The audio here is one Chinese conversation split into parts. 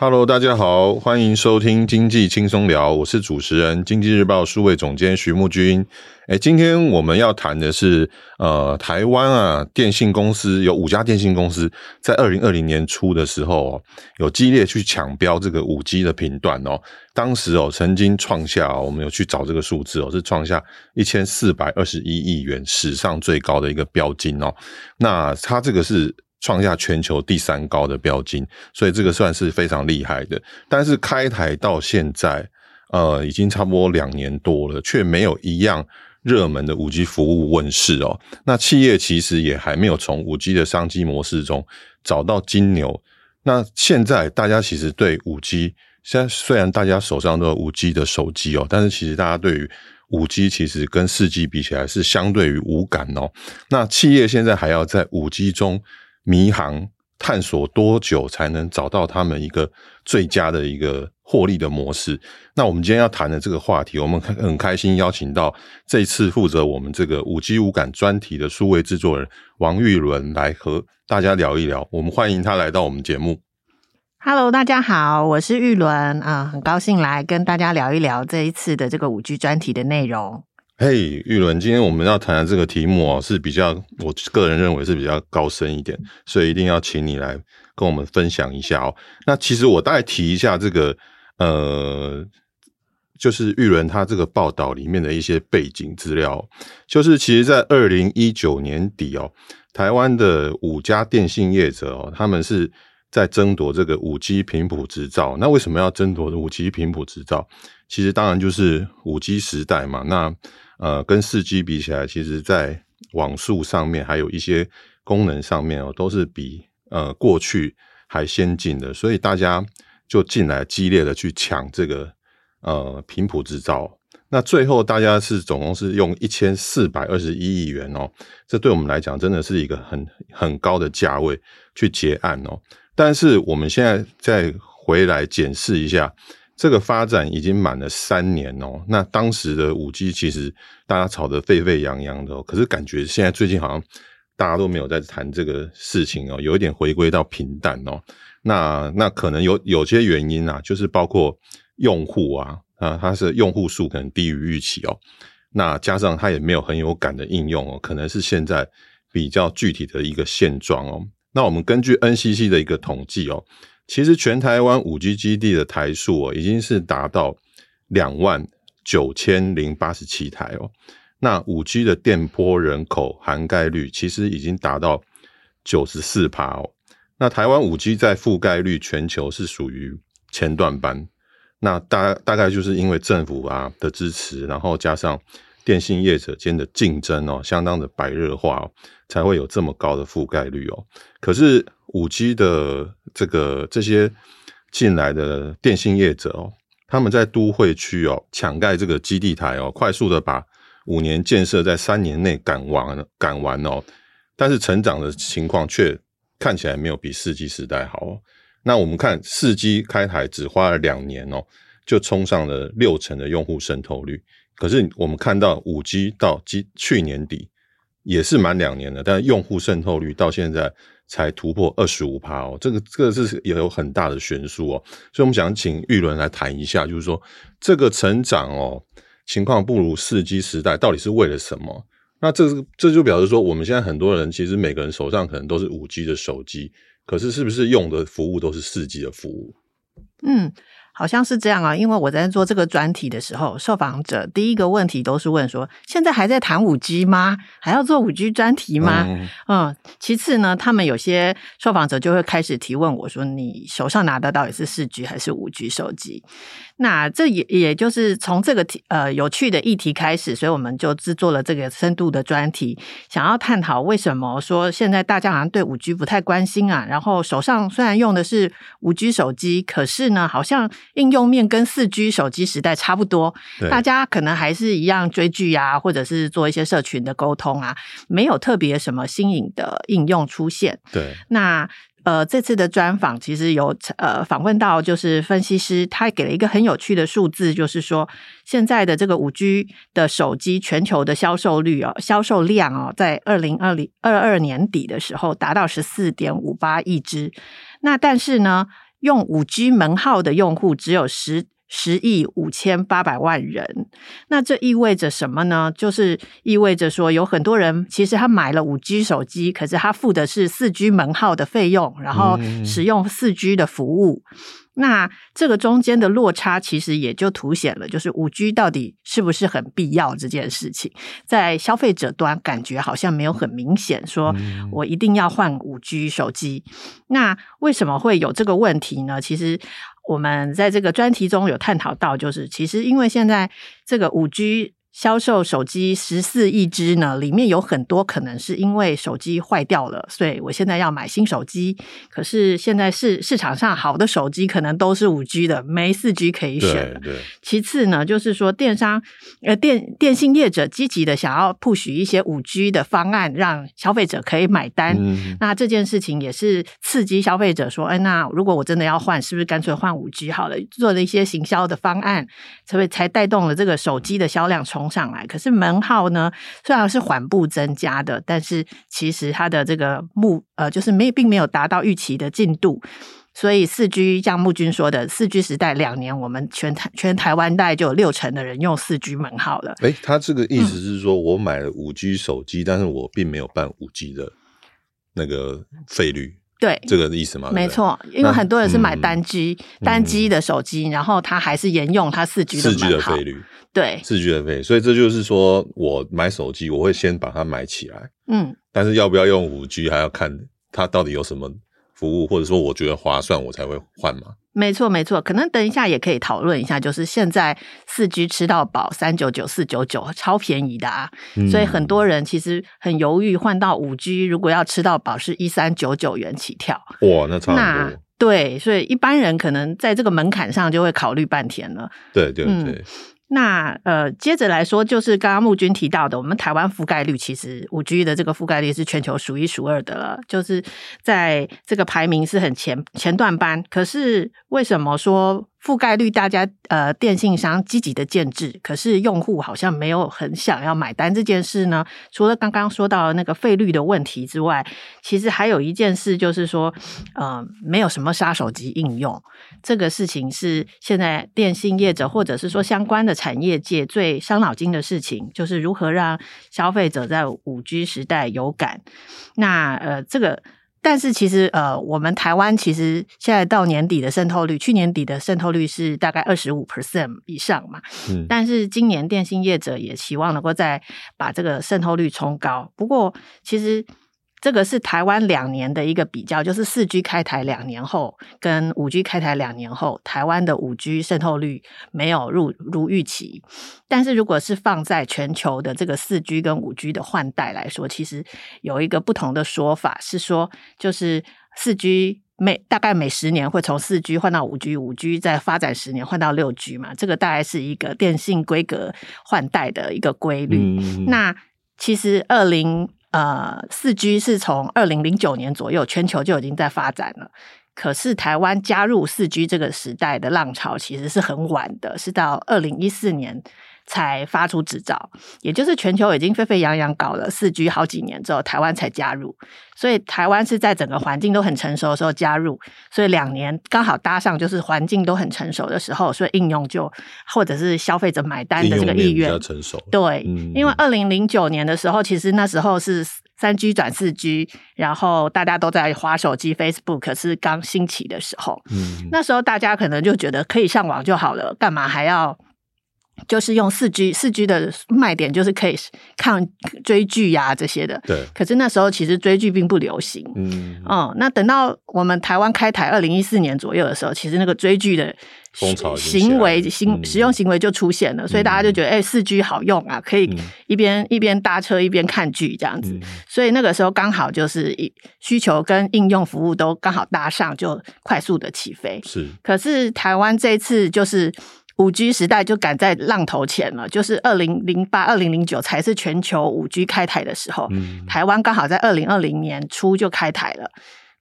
Hello，大家好，欢迎收听经济轻松聊，我是主持人经济日报数位总监徐木君。哎，今天我们要谈的是，呃，台湾啊，电信公司有五家电信公司在二零二零年初的时候，哦有激烈去抢标这个五 G 的频段哦。当时哦，曾经创下，我们有去找这个数字哦，是创下一千四百二十一亿元史上最高的一个标金哦。那它这个是创下全球第三高的标金，所以这个算是非常厉害的。但是开台到现在，呃，已经差不多两年多了，却没有一样。热门的五 G 服务问世哦，那企业其实也还没有从五 G 的商机模式中找到金牛。那现在大家其实对五 G，现在虽然大家手上都有五 G 的手机哦，但是其实大家对于五 G 其实跟四 G 比起来是相对于无感哦。那企业现在还要在五 G 中迷航。探索多久才能找到他们一个最佳的一个获利的模式？那我们今天要谈的这个话题，我们很开心邀请到这次负责我们这个五 G 无感专题的数位制作人王玉伦来和大家聊一聊。我们欢迎他来到我们节目。Hello，大家好，我是玉伦啊，很高兴来跟大家聊一聊这一次的这个五 G 专题的内容。嘿玉伦，今天我们要谈的这个题目哦，是比较我个人认为是比较高深一点，所以一定要请你来跟我们分享一下哦。那其实我大概提一下这个，呃，就是玉伦他这个报道里面的一些背景资料，就是其实，在二零一九年底哦，台湾的五家电信业者哦，他们是在争夺这个五 G 频谱执照。那为什么要争夺五 G 频谱执照？其实当然就是五 G 时代嘛，那。呃，跟四 G 比起来，其实在网速上面还有一些功能上面哦，都是比呃过去还先进的，所以大家就进来激烈的去抢这个呃频谱执照。那最后大家是总共是用一千四百二十一亿元哦，这对我们来讲真的是一个很很高的价位去结案哦。但是我们现在再回来检视一下。这个发展已经满了三年哦，那当时的五 G 其实大家吵得沸沸扬扬的哦，可是感觉现在最近好像大家都没有在谈这个事情哦，有一点回归到平淡哦。那那可能有有些原因啊，就是包括用户啊啊，它是用户数可能低于预期哦，那加上它也没有很有感的应用哦，可能是现在比较具体的一个现状哦。那我们根据 NCC 的一个统计哦。其实全台湾五 G 基地的台数哦，已经是达到两万九千零八十七台哦。那五 G 的电波人口涵盖率其实已经达到九十四趴哦。那台湾五 G 在覆盖率全球是属于前段班。那大大概就是因为政府啊的支持，然后加上电信业者间的竞争哦，相当的白热化哦，才会有这么高的覆盖率哦。可是五 G 的这个这些进来的电信业者哦，他们在都会区哦抢盖这个基地台哦，快速的把五年建设在三年内赶完赶完哦，但是成长的情况却看起来没有比四 G 时代好哦。那我们看四 G 开台只花了两年哦，就冲上了六成的用户渗透率。可是我们看到五 G 到今去年底也是满两年了，但用户渗透率到现在。才突破二十五趴哦，这个这个是也有很大的悬殊哦，所以我们想请玉伦来谈一下，就是说这个成长哦情况不如四 G 时代，到底是为了什么？那这这就表示说，我们现在很多人其实每个人手上可能都是五 G 的手机，可是是不是用的服务都是四 G 的服务？嗯。好像是这样啊，因为我在做这个专题的时候，受访者第一个问题都是问说：现在还在谈五 G 吗？还要做五 G 专题吗？嗯，嗯，其次呢，他们有些受访者就会开始提问我说：你手上拿的到底是四 G 还是五 G 手机？那这也也就是从这个题呃有趣的议题开始，所以我们就制作了这个深度的专题，想要探讨为什么说现在大家好像对五 G 不太关心啊。然后手上虽然用的是五 G 手机，可是呢，好像应用面跟四 G 手机时代差不多，大家可能还是一样追剧啊，或者是做一些社群的沟通啊，没有特别什么新颖的应用出现。对，那。呃，这次的专访其实有呃访问到，就是分析师，他给了一个很有趣的数字，就是说现在的这个五 G 的手机全球的销售率哦，销售量哦，在二零二零二二年底的时候达到十四点五八亿只。那但是呢，用五 G 门号的用户只有十十亿五千八百万人。那这意味着什么呢？就是意味着说，有很多人其实他买了五 G 手机，可是他付的是四 G 门号的费用，然后使用四 G 的服务。嗯那这个中间的落差，其实也就凸显了，就是五 G 到底是不是很必要这件事情，在消费者端感觉好像没有很明显，说我一定要换五 G 手机。那为什么会有这个问题呢？其实我们在这个专题中有探讨到，就是其实因为现在这个五 G。销售手机十四亿只呢，里面有很多可能是因为手机坏掉了，所以我现在要买新手机。可是现在市市场上好的手机可能都是五 G 的，没四 G 可以选对。其次呢，就是说电商呃电电信业者积极的想要 push 一些五 G 的方案，让消费者可以买单。嗯、那这件事情也是刺激消费者说，哎，那如果我真的要换，是不是干脆换五 G 好了？做了一些行销的方案，所以才带动了这个手机的销量从上来，可是门号呢，虽然是缓步增加的，但是其实它的这个目呃，就是没并没有达到预期的进度。所以四 G 像木君说的，四 G 时代两年，我们全台全台湾大概就有六成的人用四 G 门号了。诶，他这个意思是说，我买了五 G 手机，嗯，但是我并没有办五 G 的那个费率。对，这个意思吗？没错，因为很多人是买单机、嗯、单机的手机，然后他还是沿用他四 G 的四 G 的费率。对，四 G 的费，所以这就是说我买手机，我会先把它买起来。嗯，但是要不要用五 G，还要看它到底有什么服务，或者说我觉得划算，我才会换嘛。没错，没错，可能等一下也可以讨论一下，就是现在四 G 吃到饱三九九四九九超便宜的啊，嗯，所以很多人其实很犹豫换到五 G，如果要吃到饱是一三九九元起跳，哇，那差。那对，所以一般人可能在这个门槛上就会考虑半天了。对对对。嗯那呃，接着来说，就是刚刚木君提到的，我们台湾覆盖率其实五 G 的这个覆盖率是全球数一数二的了，就是在这个排名是很前前段班。可是为什么说？覆盖率，大家呃，电信商积极的建置，可是用户好像没有很想要买单这件事呢。除了刚刚说到那个费率的问题之外，其实还有一件事，就是说，呃，没有什么杀手级应用。这个事情是现在电信业者或者是说相关的产业界最伤脑筋的事情，就是如何让消费者在五 G 时代有感。那呃，这个。但是其实，呃，我们台湾其实现在到年底的渗透率，去年底的渗透率是大概二十五 percent 以上嘛。嗯。但是今年电信业者也希望能够再把这个渗透率冲高。不过，其实。这个是台湾两年的一个比较，就是四 G 开台两年后跟五 G 开台两年后，台湾的五 G 渗透率没有如如预期。但是如果是放在全球的这个四 G 跟五 G 的换代来说，其实有一个不同的说法是说，就是四 G 每大概每十年会从四 G 换到五 G，五 G 再发展十年换到六 G 嘛，这个大概是一个电信规格换代的一个规律。嗯、那其实二零。呃，四 G 是从二零零九年左右，全球就已经在发展了。可是台湾加入四 G 这个时代的浪潮，其实是很晚的，是到二零一四年。才发出执照，也就是全球已经沸沸扬扬搞了四 G 好几年之后，台湾才加入。所以台湾是在整个环境都很成熟的时候加入，所以两年刚好搭上，就是环境都很成熟的时候，所以应用就或者是消费者买单的这个意愿比较成熟。对，嗯、因为二零零九年的时候，其实那时候是三 G 转四 G，然后大家都在划手机，Facebook 是刚兴起的时候。嗯，那时候大家可能就觉得可以上网就好了，干嘛还要？就是用四 G，四 G 的卖点就是可以看追剧呀、啊、这些的。对。可是那时候其实追剧并不流行。嗯。哦、嗯，那等到我们台湾开台二零一四年左右的时候，其实那个追剧的行为行使用行为就出现了，嗯、所以大家就觉得哎，四 G 好用啊，可以一边、嗯、一边搭车一边看剧这样子。嗯、所以那个时候刚好就是需求跟应用服务都刚好搭上，就快速的起飞。是。可是台湾这次就是。五 G 时代就赶在浪头前了，就是二零零八、二零零九才是全球五 G 开台的时候，嗯、台湾刚好在二零二零年初就开台了。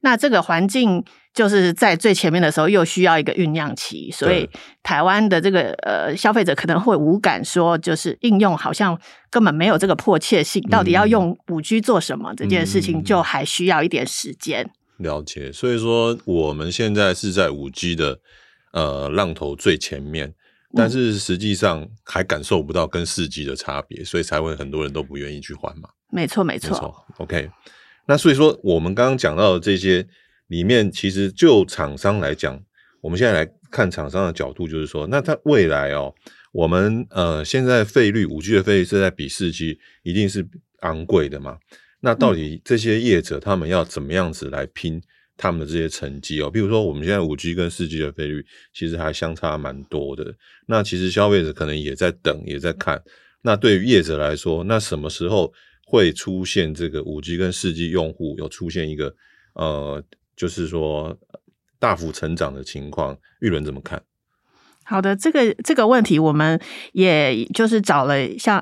那这个环境就是在最前面的时候，又需要一个酝酿期，所以台湾的这个呃消费者可能会无感，说就是应用好像根本没有这个迫切性，到底要用五 G 做什么？这件事情就还需要一点时间。了解。所以说我们现在是在五 G 的呃浪头最前面，但是实际上还感受不到跟四 G 的差别，所以才会很多人都不愿意去换嘛。没错，没错。没错 OK，那所以说我们刚刚讲到的这些里面，其实就厂商来讲，我们现在来看厂商的角度，就是说，那它未来哦。我们呃，现在费率五 G 的费率是在比四 G 一定是昂贵的嘛？那到底这些业者他们要怎么样子来拼他们的这些成绩哦？比如说我们现在五 G 跟四 G 的费率其实还相差蛮多的。那其实消费者可能也在等，也在看。那对于业者来说，那什么时候会出现这个五 G 跟四 G 用户有出现一个呃，就是说大幅成长的情况？玉伦怎么看？好的，这个这个问题，我们也就是找了像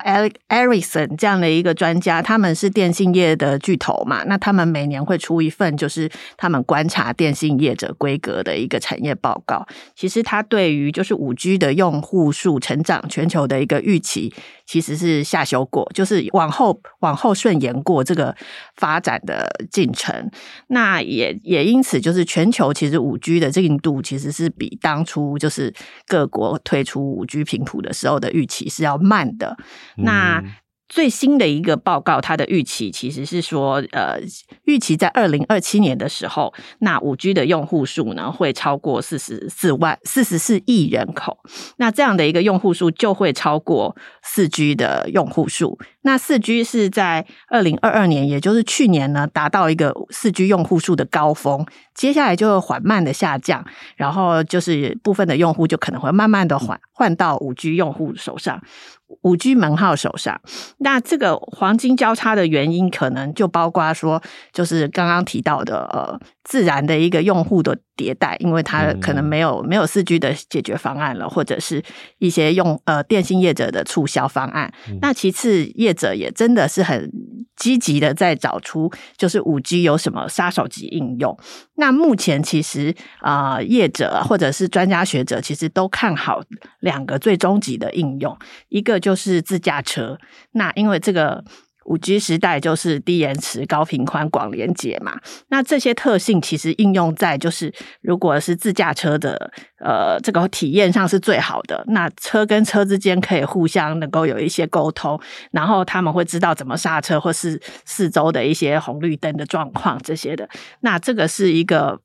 Ericsson 这样的一个专家，他们是电信业的巨头嘛，那他们每年会出一份就是他们观察电信业者规格的一个产业报告。其实他对于就是五 G 的用户数成长全球的一个预期，其实是下修过，就是往后往后顺延过这个发展的进程。那也也因此，就是全球其实五 G 的进度其实是比当初就是。各国推出五 G 频谱的时候的预期是要慢的，那。最新的一个报告，它的预期其实是说，呃，预期在二零二七年的时候，那五 G 的用户数呢会超过四十四万四十四亿人口。那这样的一个用户数就会超过四 G 的用户数。那四 G 是在二零二二年，也就是去年呢，达到一个四 G 用户数的高峰，接下来就会缓慢的下降，然后就是部分的用户就可能会慢慢的换换到五 G 用户手上。五 G 门号手上，那这个黄金交叉的原因，可能就包括说，就是刚刚提到的，呃，自然的一个用户的迭代，因为它可能没有没有四 G 的解决方案了，或者是一些用呃电信业者的促销方案。那其次，业者也真的是很积极的在找出，就是五 G 有什么杀手级应用。那目前其实啊、业者或者是专家学者，其实都看好两个最终极的应用，一个就是自驾车。那因为这个。五 G 时代就是低延迟、高频宽、广连接嘛。那这些特性其实应用在就是，如果是自驾车的呃这个体验上是最好的。那车跟车之间可以互相能够有一些沟通，然后他们会知道怎么刹车，或是四周的一些红绿灯的状况这些的。那这个是一个。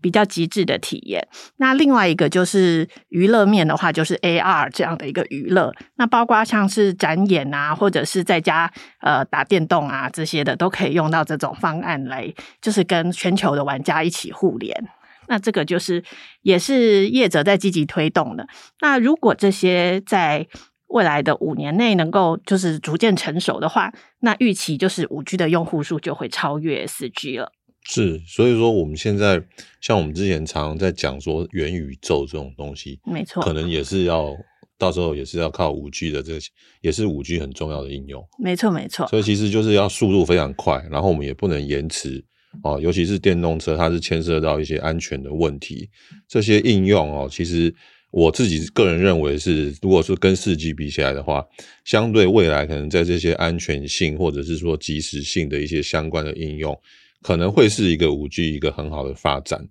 比较极致的体验。那另外一个就是娱乐面的话，就是 AR 这样的一个娱乐。那包括像是展演啊，或者是在家呃打电动啊这些的，都可以用到这种方案来，就是跟全球的玩家一起互联。那这个就是也是业者在积极推动的。那如果这些在未来的五年内能够就是逐渐成熟的话，那预期就是五 G 的用户数就会超越四 G 了。是，所以说我们现在像我们之前常常在讲说元宇宙这种东西，没错，可能也是要到时候也是要靠五 G 的这个，也是五 G 很重要的应用。没错，没错。所以其实就是要速度非常快，然后我们也不能延迟哦，尤其是电动车，它是牵涉到一些安全的问题。这些应用哦，其实我自己个人认为是，如果是跟四 G 比起来的话，相对未来可能在这些安全性或者是说及时性的一些相关的应用。可能会是一个五 G 一个很好的发展，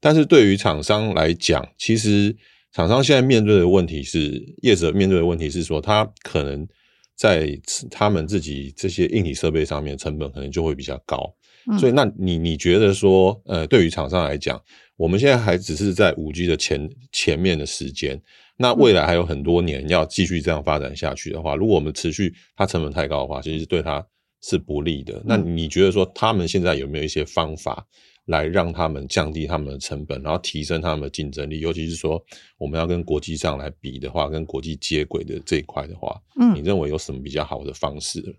但是对于厂商来讲，其实厂商现在面对的问题是，业者面对的问题是说，他可能在他们自己这些硬体设备上面成本可能就会比较高，嗯、所以那你你觉得说，呃，对于厂商来讲，我们现在还只是在五 G 的前前面的时间，那未来还有很多年要继续这样发展下去的话，如果我们持续它成本太高的话，其实对它。是不利的。那你觉得说他们现在有没有一些方法来让他们降低他们的成本，然后提升他们的竞争力？尤其是说我们要跟国际上来比的话，跟国际接轨的这一块的话，嗯，你认为有什么比较好的方式？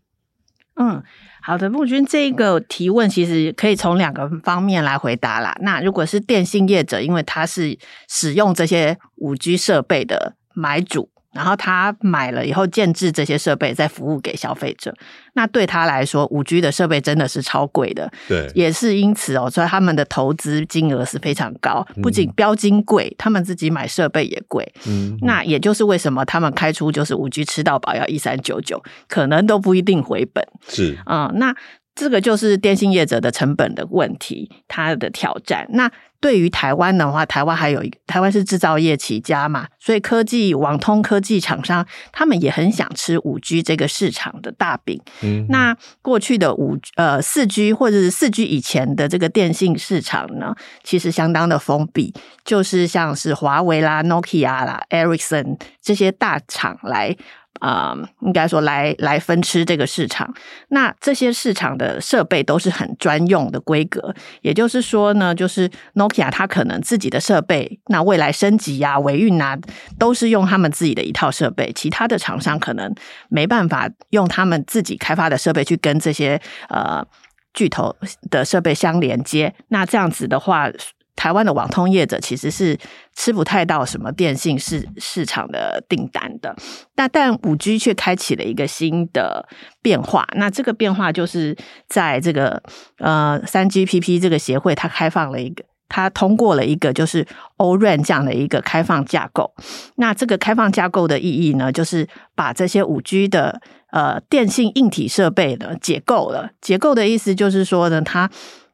嗯，好的，木君，这个提问其实可以从两个方面来回答啦。那如果是电信业者，因为他是使用这些五 G 设备的买主。然后他买了以后建置这些设备，再服务给消费者。那对他来说，五 G 的设备真的是超贵的。对，也是因此哦，所以他们的投资金额是非常高，不仅标金贵，嗯、他们自己买设备也贵。嗯，那也就是为什么他们开出就是五 G 吃到饱要一三九九，可能都不一定回本。是嗯，那这个就是电信业者的成本的问题，它的挑战。那对于台湾的话，台湾还有台湾是制造业起家嘛，所以科技网通科技厂商他们也很想吃五 G 这个市场的大饼。嗯，那过去的五呃四 G 或者是四 G 以前的这个电信市场呢，其实相当的封闭，就是像是华为啦、Nokia 啦、Ericsson 这些大厂来。啊、应该说来来分吃这个市场。那这些市场的设备都是很专用的规格，也就是说呢，就是 Nokia 它可能自己的设备，那未来升级啊、维运啊，都是用他们自己的一套设备，其他的厂商可能没办法用他们自己开发的设备去跟这些呃巨头的设备相连接。那这样子的话。台湾的网通业者其实是吃不太到什么电信市市场的订单的，但但五 G 却开启了一个新的变化。那这个变化就是在这个呃三 GPP 这个协会，它开放了一个，它通过了一个就是 O-RAN 这样的一个开放架构。那这个开放架构的意义呢，就是把这些五 G 的呃电信硬体设备的解构了。解构的意思就是说呢，它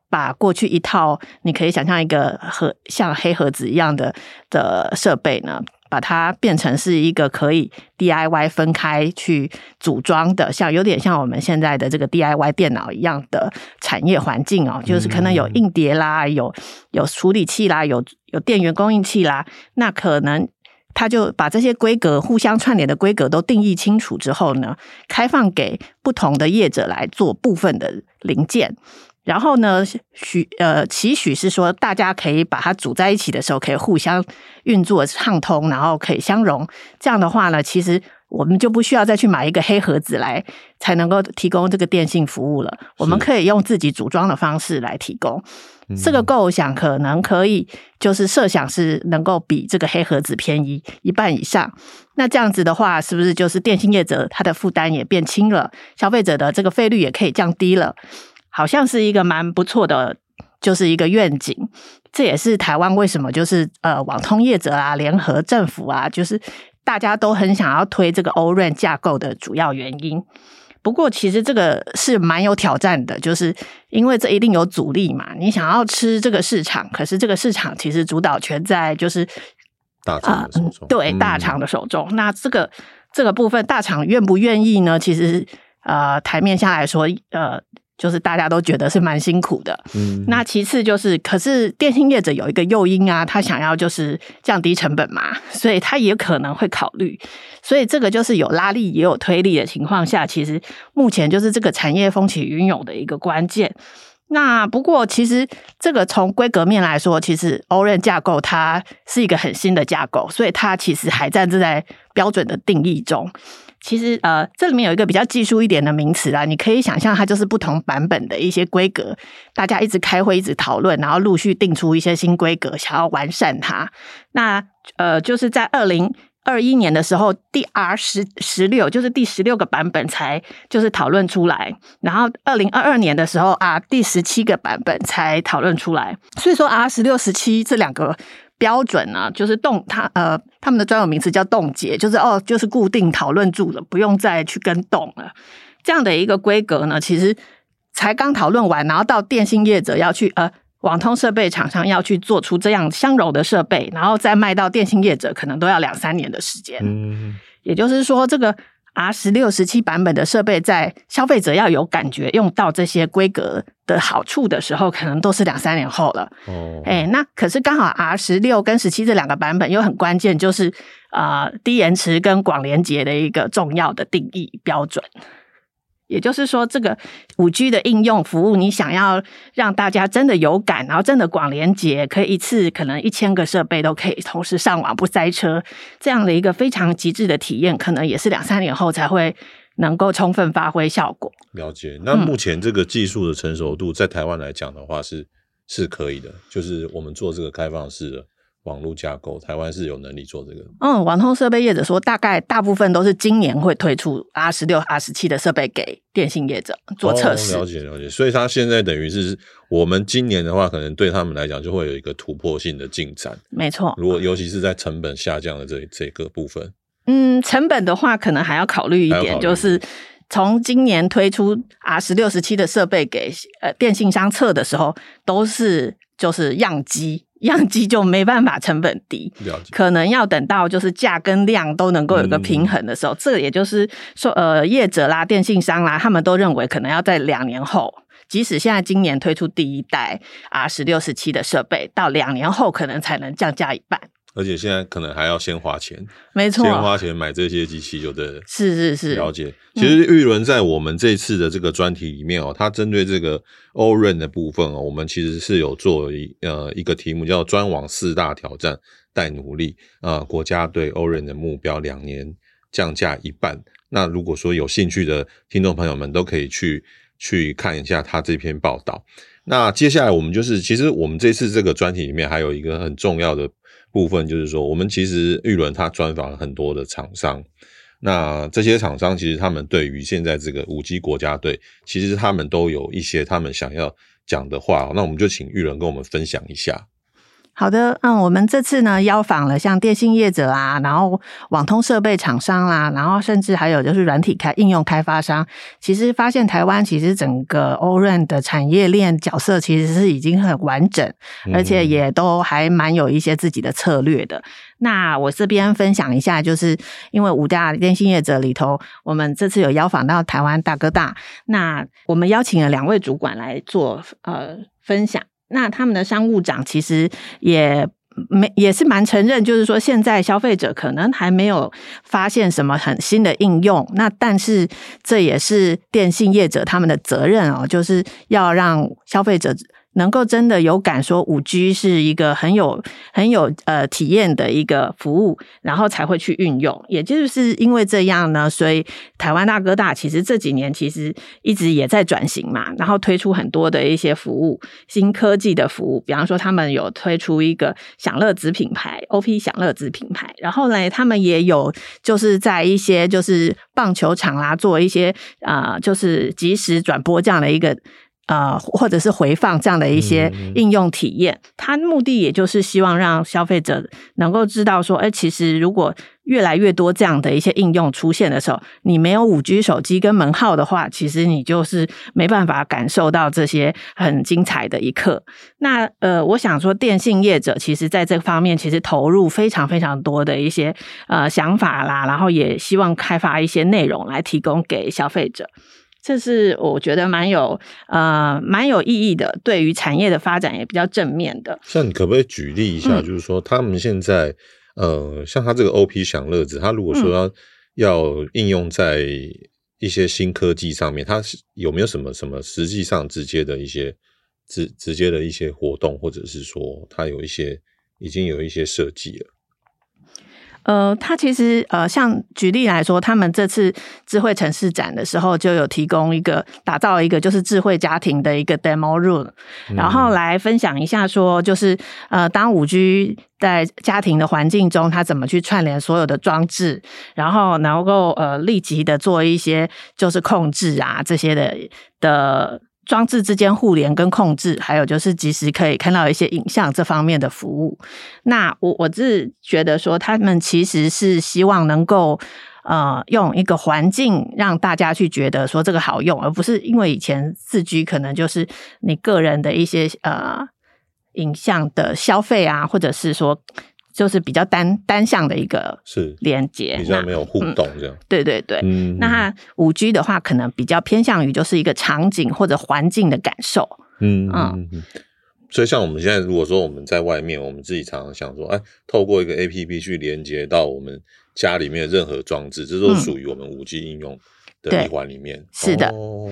把过去一套，你可以想象一个盒像黑盒子一样的的设备呢，把它变成是一个可以 DIY 分开去组装的，像有点像我们现在的这个 DIY 电脑一样的产业环境哦，就是可能有硬碟啦，有有处理器啦，有有电源供应器啦，那可能他就把这些规格互相串联的规格都定义清楚之后呢，开放给不同的业者来做部分的零件。然后呢，许呃，期许是说，大家可以把它组在一起的时候，可以互相运作畅通，然后可以相融。这样的话呢，其实我们就不需要再去买一个黑盒子来才能够提供这个电信服务了。我们可以用自己组装的方式来提供。这个构想可能可以，就是设想是能够比这个黑盒子便宜一半以上。那这样子的话，是不是就是电信业者他的负担也变轻了，消费者的这个费率也可以降低了？好像是一个蛮不错的，就是一个愿景。这也是台湾为什么就是呃网通业者啊，联合政府啊，就是大家都很想要推这个 O-RAN 架构的主要原因。不过其实这个是蛮有挑战的，就是因为这一定有阻力嘛。你想要吃这个市场，可是这个市场其实主导权在就是大厂的手中，呃、对大厂的手中。嗯、那这个这个部分，大厂愿不愿意呢？其实呃台面下来说，呃。就是大家都觉得是蛮辛苦的，嗯，那其次就是，可是电信业者有一个诱因啊，他想要就是降低成本嘛，所以他也可能会考虑，所以这个就是有拉力也有推力的情况下，其实目前就是这个产业风起云涌的一个关键。那不过其实这个从规格面来说，其实 O-RAN 架构它是一个很新的架构，所以它其实还站正在标准的定义中。其实呃，这里面有一个比较技术一点的名词啦，你可以想象它就是不同版本的一些规格，大家一直开会，一直讨论，然后陆续定出一些新规格，想要完善它。那呃，就是在二零二一年的时候，第 R 十十六就是第十六个版本才就是讨论出来，然后二零二二年的时候啊，第十七个版本才讨论出来。所以说 R 十六、十七这两个。标准呢，就是冻它呃，他们的专有名词叫冻结，就是哦，就是固定讨论住了，不用再去跟动了。这样的一个规格呢，其实才刚讨论完，然后到电信业者要去呃，网通设备厂商要去做出这样相容的设备，然后再卖到电信业者，可能都要两三年的时间。嗯，也就是说这个。R 十六、十七版本的设备，在消费者要有感觉用到这些规格的好处的时候，可能都是两三年后了。哦，哎，那可是刚好 R 十六跟十七这两个版本又很关键，就是啊、呃，低延迟跟广连结的一个重要的定义标准。也就是说，这个五 G 的应用服务，你想要让大家真的有感，然后真的广连接，可以一次可能一千个设备都可以同时上网不塞车，这样的一个非常极致的体验，可能也是两三年后才会能够充分发挥效果。了解。那目前这个技术的成熟度，在台湾来讲的话是，是是可以的，就是我们做这个开放式的。网络架构，台湾是有能力做这个。嗯，网通设备业者说，大概大部分都是今年会推出 R 十六、R 十七的设备给电信业者做测试。哦，了解了解，所以他现在等于是我们今年的话，可能对他们来讲就会有一个突破性的进展。没错，如果尤其是在成本下降的这这个部分，嗯，成本的话可能还要考虑一点，就是从今年推出 R 十六、十七的设备给呃电信商测的时候，都是就是样机。样机就没办法成本低，可能要等到就是价跟量都能够有个平衡的时候，嗯、这也就是说，呃，业者啦、电信商啦，他们都认为可能要在两年后，即使现在今年推出第一代 R 十六、十七的设备，到两年后可能才能降价一半。而且现在可能还要先花钱，没错，先花钱买这些机器，有的是是是了解。其实玉伦在我们这次的这个专题里面哦，他针对这个 o r e n 的部分哦，我们其实是有做一呃一个题目叫“专网四大挑战待努力”，呃，国家对 o r e n 的目标两年降价一半。那如果说有兴趣的听众朋友们，都可以去去看一下他这篇报道。那接下来我们就是，其实我们这次这个专题里面还有一个很重要的。部分就是说，我们其实玉伦他专访了很多的厂商，那这些厂商其实他们对于现在这个五 G 国家队，其实他们都有一些他们想要讲的话，那我们就请玉伦跟我们分享一下。好的，嗯，我们这次呢邀访了像电信业者啊，然后网通设备厂商啦，然后甚至还有就是软体开应用开发商。其实发现台湾其实整个 O-RAN 的产业链角色其实是已经很完整，而且也都还蛮有一些自己的策略的。嗯、那我这边分享一下，就是因为五大电信业者里头，我们这次有邀访到台湾大哥大，那我们邀请了两位主管来做呃分享。那他们的商务长其实也没也是蛮承认，就是说现在消费者可能还没有发现什么很新的应用，那但是这也是电信业者他们的责任哦，就是要让消费者。能够真的有感说五 G 是一个很有很有呃体验的一个服务，然后才会去运用。也就是因为这样呢，所以台湾大哥大其实这几年其实一直也在转型嘛，然后推出很多的一些服务，新科技的服务。比方说，他们有推出一个享乐子品牌，OP 享乐子品牌。然后呢，他们也有就是在一些就是棒球场啦，做一些啊、呃，就是即时转播这样的一个。呃，或者是回放这样的一些应用体验，嗯、它目的也就是希望让消费者能够知道说，哎，其实如果越来越多这样的一些应用出现的时候，你没有五 G 手机跟门号的话，其实你就是没办法感受到这些很精彩的一刻。那呃，我想说，电信业者其实在这方面其实投入非常非常多的一些呃想法啦，然后也希望开发一些内容来提供给消费者。这是我觉得蛮有呃蛮有意义的，对于产业的发展也比较正面的。像你可不可以举例一下，就是说他们现在、嗯、呃，像他这个 OP 享乐子，他如果说要要应用在一些新科技上面，他是有没有什么什么实际上直接的一些直直接的一些活动，或者是说他有一些已经有一些设计了？呃，他其实呃，像举例来说，他们这次智慧城市展的时候，就有提供一个打造一个就是智慧家庭的一个 demo room，然后来分享一下说，就是呃，当五 G 在家庭的环境中，它怎么去串联所有的装置，然后能够呃立即的做一些就是控制啊这些的的。装置之间互联跟控制，还有就是及时可以看到一些影像这方面的服务。那我我是觉得说，他们其实是希望能够呃用一个环境让大家去觉得说这个好用，而不是因为以前四 G 可能就是你个人的一些呃影像的消费啊，或者是说。就是比较单单向的一个是连接，比较没有互动这样。嗯、对对对，嗯、那它五 G 的话，可能比较偏向于就是一个场景或者环境的感受。嗯嗯嗯。所以像我们现在如果说我们在外面，我们自己常常想说，哎，透过一个 APP 去连接到我们家里面的任何装置，这都属于我们五 G 应用的一环里面。嗯、是的。哦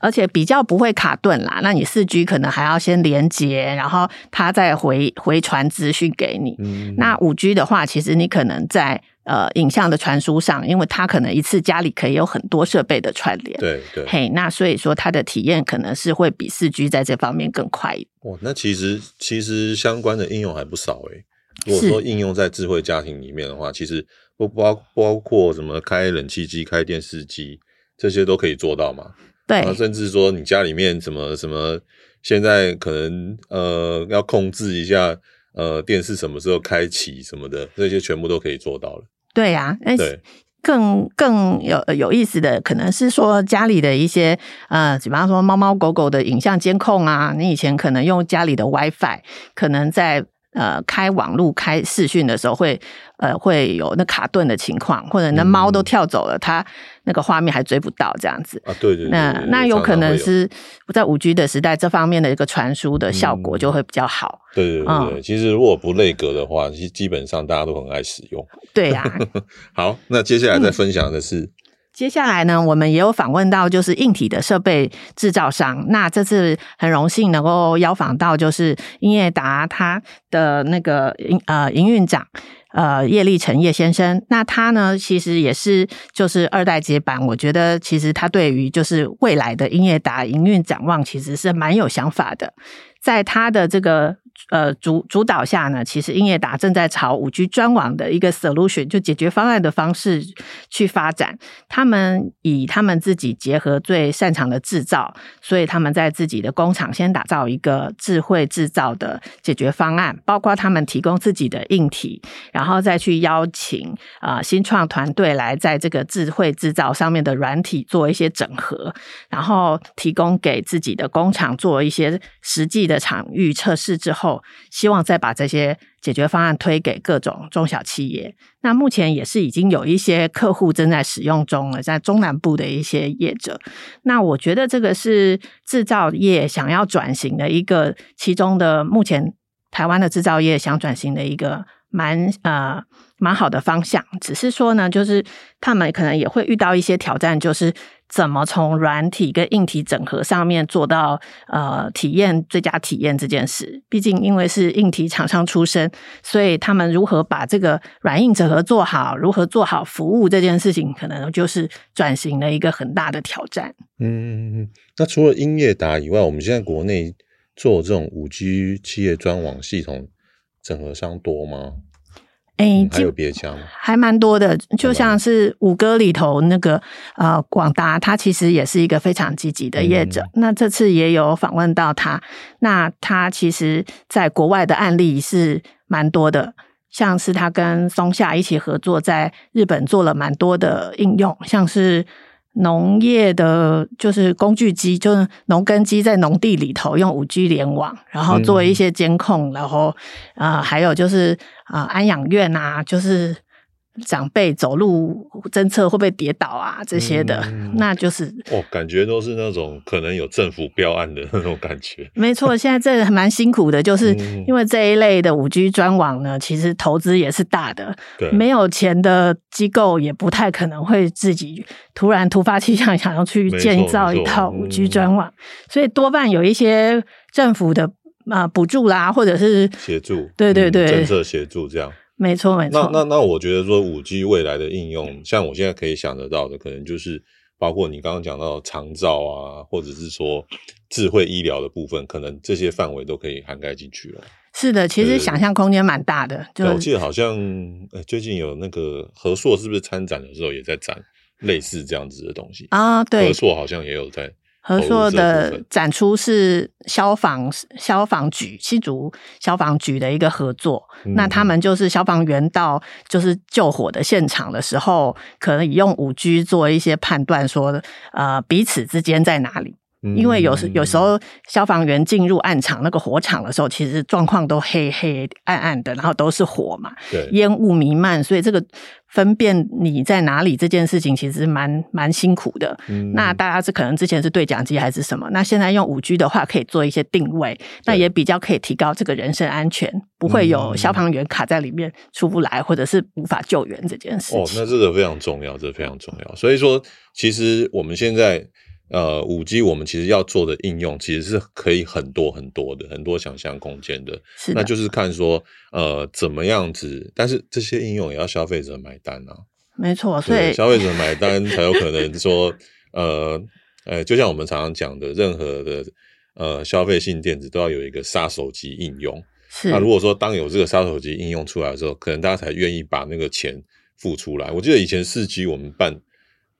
而且比较不会卡顿啦，那你四 G 可能还要先连接，然后它再回回传资讯给你。嗯、那五 G 的话，其实你可能在呃影像的传输上，因为它可能一次家里可以有很多设备的串联。对对。嘿，那所以说它的体验可能是会比四 G 在这方面更快。哇，那其实其实相关的应用还不少诶。如果说应用在智慧家庭里面的话，其实不包包括什么开冷气机、开电视机这些都可以做到吗？对，甚至说你家里面什么什么，现在可能呃要控制一下呃电视什么时候开启什么的，这些全部都可以做到了。对呀、啊，对，更更有有意思的，可能是说家里的一些呃，比方说猫猫狗狗的影像监控啊，你以前可能用家里的 WiFi，可能在。呃，开网路开视讯的时候会呃会有那卡顿的情况，或者那猫都跳走了，嗯、它那个画面还追不到这样子啊。对对，对，那有可能是在五 G 的时代，这方面的一个传输的效果就会比较好。嗯、对对对，对，嗯、其实如果不内格的话，其实基本上大家都很爱使用。对呀、啊。好，那接下来再分享的是。接下来呢，我们也有访问到就是硬体的设备制造商。那这次很荣幸能够邀访到就是英业达他的那个营呃营运长呃叶立成叶先生。那他呢，其实也是就是二代接班。我觉得其实他对于就是未来的英业达营运展望，其实是蛮有想法的。在他的这个。呃，主主导下呢，其实英业达正在朝五 G 专网的一个 solution 就解决方案的方式去发展。他们以他们自己结合最擅长的制造，所以他们在自己的工厂先打造一个智慧制造的解决方案，包括他们提供自己的硬体，然后再去邀请啊、新创团队来在这个智慧制造上面的软体做一些整合，然后提供给自己的工厂做一些实际的场域测试之后。希望再把这些解决方案推给各种中小企业。那目前也是已经有一些客户正在使用中了，在中南部的一些业者。那我觉得这个是制造业想要转型的一个其中的，目前台湾的制造业想转型的一个蛮呃蛮好的方向。只是说呢，就是他们可能也会遇到一些挑战，就是。怎么从软体跟硬体整合上面做到呃体验最佳体验这件事？毕竟因为是硬体厂商出身，所以他们如何把这个软硬整合做好，如何做好服务这件事情，可能就是转型的一个很大的挑战。嗯，那除了英业达以外，我们现在国内做这种五 G 企业专网系统整合商多吗？哎、欸，还有别家吗？还蛮多的，就像是五哥里头那个呃广达，他其实也是一个非常积极的业者。嗯、那这次也有访问到他，那他其实在国外的案例是蛮多的，像是他跟松下一起合作，在日本做了蛮多的应用，像是。农业的，就是工具机，就是农耕机在农地里头用五 G 联网，然后做一些监控，嗯、然后啊、呃，还有就是啊、呃，安养院啊，就是。长辈走路侦测会不会跌倒啊？这些的，嗯、那就是哦，感觉都是那种可能有政府标案的那种感觉。没错，现在这个还蛮辛苦的，就是因为这一类的五 G 专网呢，其实投资也是大的。对，没有钱的机构也不太可能会自己突然突发奇想，想要去建造一套五 G 专网，所以多半有一些政府的啊补助啦，或者是协助，对对对，政策协助这样。没错，没错。那那那，我觉得说五 G 未来的应用，像我现在可以想得到的，可能就是包括你刚刚讲到长照啊，或者是说智慧医疗的部分，可能这些范围都可以涵盖进去了。是的，其实想象空间蛮大的。就我记得好像最近有那个和硕是不是参展的时候也在展类似这样子的东西啊？对，和硕好像也有在。和硕的展出是消防消防局新竹消防局的一个合作，嗯、那他们就是消防员到就是救火的现场的时候，可能用五 G 做一些判断，说呃彼此之间在哪里。因为有时有时候消防员进入暗场那个火场的时候，其实状况都黑黑暗暗的，然后都是火嘛，对，烟雾弥漫，所以这个分辨你在哪里这件事情其实蛮蛮辛苦的。嗯、那大家是可能之前是对讲机还是什么？那现在用五 G 的话，可以做一些定位，那也比较可以提高这个人身安全，不会有消防员卡在里面出不来，或者是无法救援这件事情。哦，那这个非常重要，这个非常重要。所以说，其实我们现在。呃，五 G 我们其实要做的应用，其实是可以很多很多的，很多想象空间的。是的，那就是看说，呃，怎么样子，但是这些应用也要消费者买单啊。没错，所以消费者买单才有可能说，呃，呃，就像我们常常讲的，任何的呃消费性电子都要有一个杀手级应用。是。那如果说当有这个杀手级应用出来的时候，可能大家才愿意把那个钱付出来。我记得以前四 G 我们办。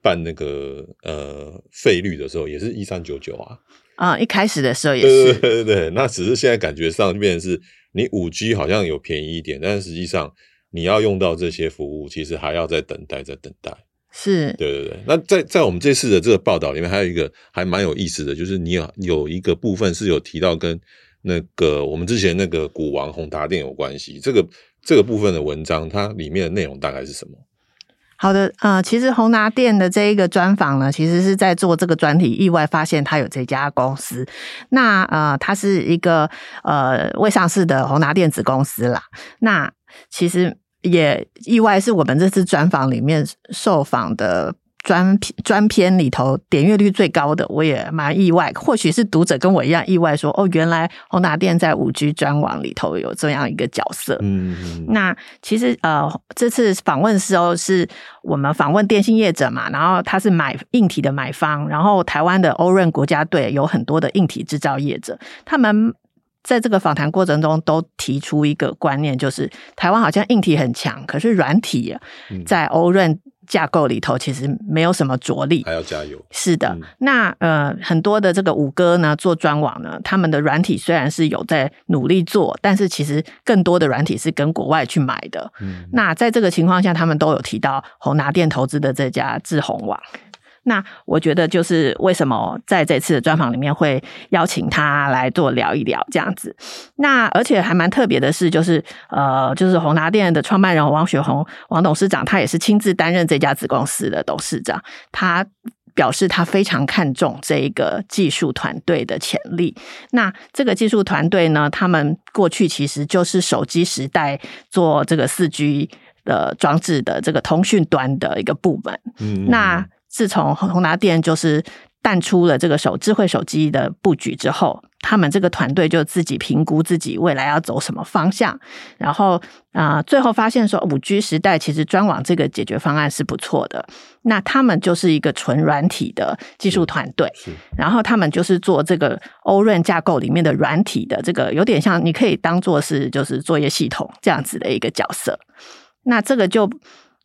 办那个呃费率的时候也是一三九九啊，啊，一开始的时候也是，对对对，那只是现在感觉上就变成是你五 G 好像有便宜一点，但是实际上你要用到这些服务，其实还要再等待，再等待。是，对对对。那在在我们这次的这个报道里面，还有一个还蛮有意思的，就是你有有一个部分是有提到跟那个我们之前那个股王宏达电有关系。这个这个部分的文章，它里面的内容大概是什么？好的，呃，其实宏达电的这一个专访呢，其实是在做这个专题，意外发现他有这家公司。那呃，它是一个呃未上市的宏达电子公司啦。那其实。也意外是我们这次专访里面受访的专专篇里头点阅率最高的，我也蛮意外。或许是读者跟我一样意外说，说哦，原来宏达电在五 G 专网里头有这样一个角色。嗯，嗯，那其实呃，这次访问的时候是我们访问电信业者嘛，然后他是买硬体的买方，然后台湾的欧润国家队有很多的硬体制造业者，他们。在这个访谈过程中，都提出一个观念，就是台湾好像硬体很强，可是软体在欧润架构里头其实没有什么着力，还要加油。是的，嗯、那呃很多的这个五哥呢做专网呢，他们的软体虽然是有在努力做，但是其实更多的软体是跟国外去买的。嗯、那在这个情况下，他们都有提到宏达电投资的这家智宏网。那我觉得就是为什么在这次的专访里面会邀请他来做聊一聊这样子。那而且还蛮特别的是，就是呃，就是宏达店的创办人王雪红王董事长，他也是亲自担任这家子公司的董事长。他表示他非常看重这一个技术团队的潜力。那这个技术团队呢，他们过去其实就是手机时代做这个四 G 的装置的这个通讯端的一个部门。嗯，那。自从宏达电就是淡出了这个手智慧手机的布局之后，他们这个团队就自己评估自己未来要走什么方向，然后啊、呃，最后发现说五 G 时代其实专网这个解决方案是不错的。那他们就是一个纯软体的技术团队，然后他们就是做这个欧润架构里面的软体的这个，有点像你可以当做是就是作业系统这样子的一个角色。那这个就。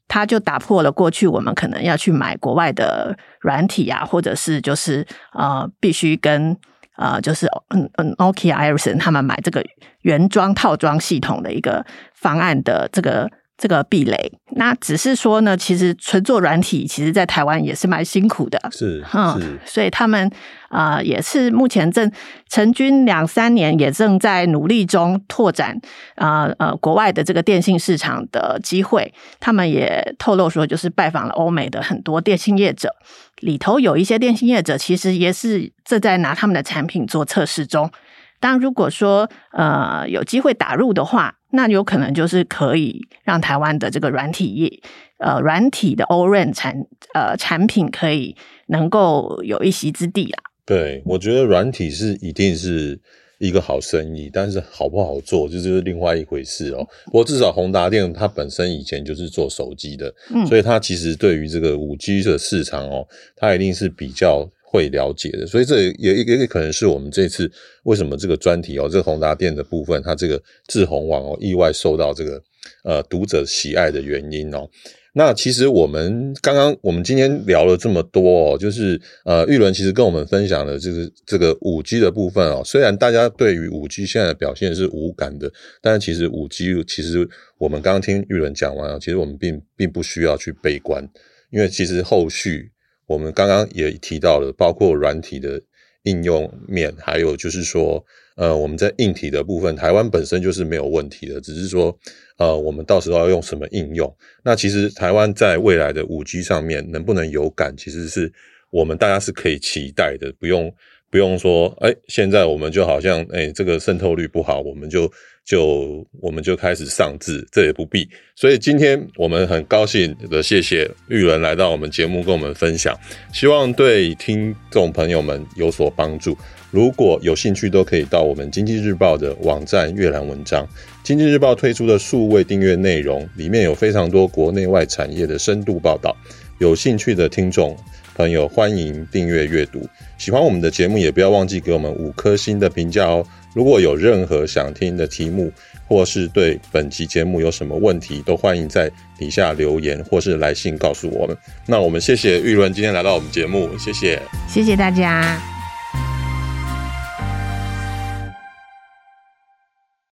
它就打破了过去我们可能要去买国外的软体啊，或者是就是呃必须跟呃就是嗯嗯 Nokia Ericsson 他们买这个原装套装系统的一个方案的这个。这个壁垒，那只是说呢，其实纯做软体，其实在台湾也是蛮辛苦的，是，嗯，所以他们啊、呃，也是目前正成军两三年，也正在努力中拓展啊呃，呃国外的这个电信市场的机会。他们也透露说，就是拜访了欧美的很多电信业者，里头有一些电信业者其实也是正在拿他们的产品做测试中。当如果说呃有机会打入的话，那有可能就是可以让台湾的这个软体业，呃，软体的欧润产呃产品可以能够有一席之地啦。对，我觉得软体是一定是一个好生意，但是好不好做就是另外一回事哦。不过至少宏达电它本身以前就是做手机的，嗯，所以它其实对于这个五 G 的市场哦，它一定是比较。会了解的，所以这也也也可能是我们这次为什么这个专题哦，这个宏达电的部分，它这个智宏网哦，意外受到这个呃读者喜爱的原因哦。那其实我们刚刚我们今天聊了这么多哦，就是呃玉伦其实跟我们分享的就是这个五 G 的部分哦。虽然大家对于五 G 现在的表现是无感的，但是其实五 G 其实我们刚刚听玉伦讲完啊，其实我们并并不需要去悲观，因为其实后续。我们刚刚也提到了，包括软体的应用面，还有就是说，呃，我们在硬体的部分，台湾本身就是没有问题的，只是说，呃，我们到时候要用什么应用。那其实台湾在未来的五 G 上面能不能有感，其实是我们大家是可以期待的，不用不用说，哎，现在我们就好像，哎，这个渗透率不好，我们就。就我们就开始上字，这也不必。所以今天我们很高兴的谢谢玉伦来到我们节目跟我们分享，希望对听众朋友们有所帮助。如果有兴趣，都可以到我们经济日报的网站阅览文章。经济日报推出的数位订阅内容里面有非常多国内外产业的深度报道，有兴趣的听众朋友欢迎订阅阅读。喜欢我们的节目，也不要忘记给我们五颗星的评价哦。如果有任何想听的题目，或是对本期节目有什么问题，都欢迎在底下留言或是来信告诉我们。那我们谢谢玉伦今天来到我们节目，谢谢，谢谢大家。